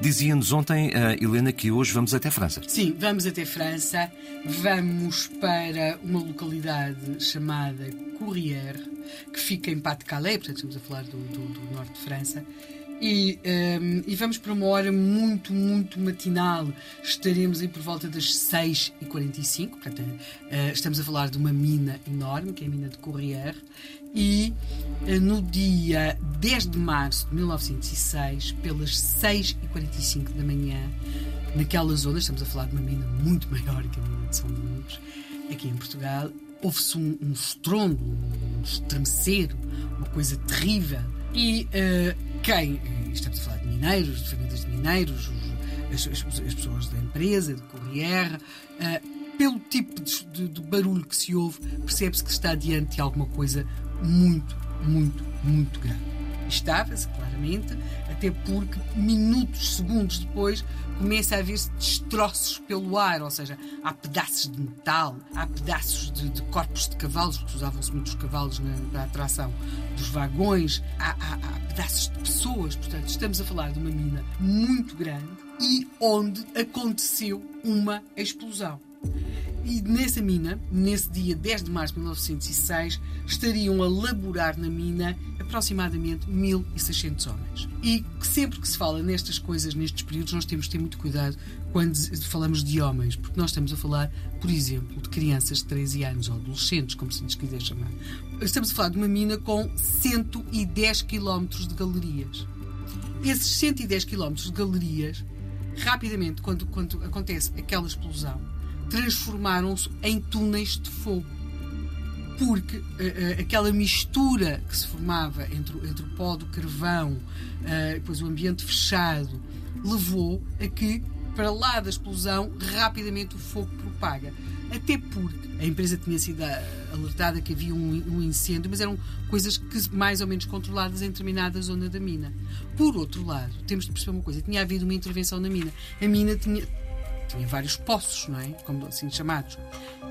Dizia-nos ontem, uh, Helena, que hoje vamos até França. Sim, vamos até França. Vamos para uma localidade chamada Courrières, que fica em Pas-de-Calais, portanto estamos a falar do, do, do norte de França. E, um, ehm, e, vamos para uma hora muito, muito matinal. Estaremos aí por volta das 6h45. Portanto, uh, estamos a falar de uma mina enorme, que é a mina de Courrières. E uh, no dia 10 de março de 1906, pelas 6h45 da manhã, naquela zona, estamos a falar de uma mina muito maior que a mina de São Domingos, aqui em Portugal, houve-se um, um estrondo, um estremecer, uma coisa terrível. E uh, quem? Estamos a falar de mineiros, de famílias de mineiros, os, as, as, pessoas da empresa, de Corriere. Uh, pelo tipo de, de, de, barulho que se ouve, percebe-se que está diante de alguma coisa muito, muito, muito grande. Estava-se, claramente, até porque minutos, segundos depois, começa a haver-se destroços pelo ar, ou seja, há pedaços de metal, há pedaços de, de corpos de cavalos, porque usavam-se muitos cavalos na, na, atração dos vagões, há, há, há pedaços de pessoas, portanto, estamos a falar de uma mina muito grande e onde aconteceu uma explosão. E nessa mina, nesse dia 10 de março de 1906, estariam a laborar na mina aproximadamente 1.600 homens. E sempre que se fala nestas coisas, nestes períodos, nós temos de ter muito cuidado quando falamos de homens, porque nós estamos a falar, por exemplo, de crianças de 13 anos ou adolescentes, como se lhes quiser chamar. Estamos a falar de uma mina com 110 km de galerias. Esses 110 km de galerias, rapidamente, quando, quando acontece aquela explosão, transformaram-se em túneis de fogo. Porque uh, uh, aquela mistura que se formava entre, entre o pó do carvão, uh, depois o ambiente fechado, levou a que, para lá da explosão, rapidamente o fogo propaga. Até porque a empresa tinha sido alertada que havia um, um, incêndio, mas eram coisas que mais ou menos controladas em determinada zona da mina. Por outro lado, temos de perceber uma coisa: tinha havido uma intervenção na mina. A mina tinha, tinha vários poços, não é? Como assim chamados.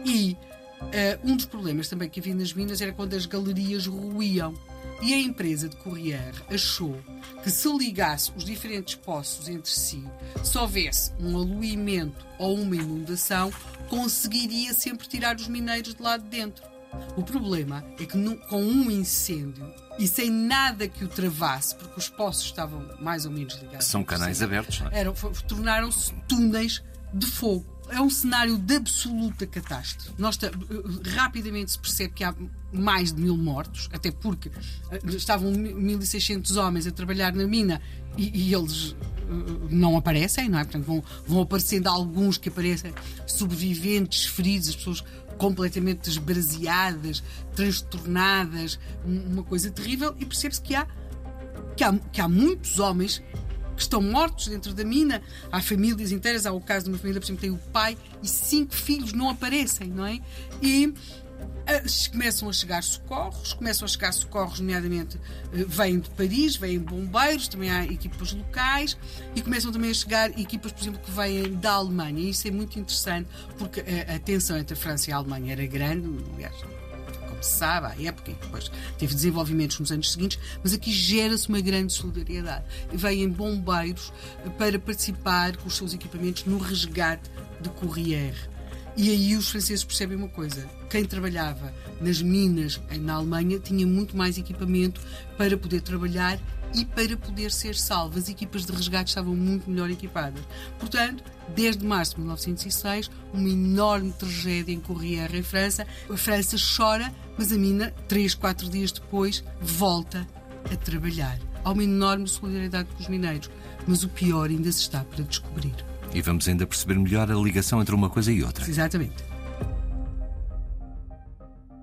E uh, um dos problemas também que havia nas minas era quando as galerias ruíam. E a empresa de Corriere achou que se ligasse os diferentes poços entre si, se houvesse um aluimento ou uma inundação, conseguiria sempre tirar os mineiros de lá de dentro. O problema é que no, com um incêndio e sem nada que o travasse, porque os poços estavam mais ou menos ligados. São canais abertos, não é? Tornaram-se túneis de fogo. É um cenário de absoluta catástrofe. Nós rapidamente se percebe que há mais de mil mortos, até porque eh, estavam 1.600 homens a trabalhar na mina e, e eles eh, não aparecem, não é? Portanto, vão, vão aparecendo alguns que aparecem sobreviventes, feridos, as pessoas completamente desbraseadas, transtornadas, uma coisa terrível, e percebe-se que há, que, há, que há muitos homens que estão mortos dentro da mina. Há famílias inteiras, há o caso de uma família, por exemplo, tem o pai e cinco filhos não aparecem, não é? E uh, começam a chegar socorros, começam a chegar socorros, nomeadamente uh, vêm de Paris, vêm bombeiros, também há equipas locais e começam também a chegar equipas, por exemplo, que vêm da Alemanha. E isso é muito interessante porque a tensão entre a França e a Alemanha era grande, aliás, sabe, à época, e depois teve desenvolvimentos nos anos seguintes, mas aqui gera-se uma grande solidariedade. Vêm bombeiros para participar com os seus equipamentos no resgate de Corriere. E aí os franceses percebem uma coisa: quem trabalhava nas minas na Alemanha tinha muito mais equipamento para poder trabalhar e para poder ser salvo. As equipas de resgate estavam muito melhor equipadas. Portanto, desde março de 1906, uma enorme tragédia em Corriere, em França. A França chora, mas a mina, três, quatro dias depois, volta a trabalhar. Há uma enorme solidariedade com os mineiros, mas o pior ainda se está para descobrir. E vamos ainda perceber melhor a ligação entre uma coisa e outra. Exatamente.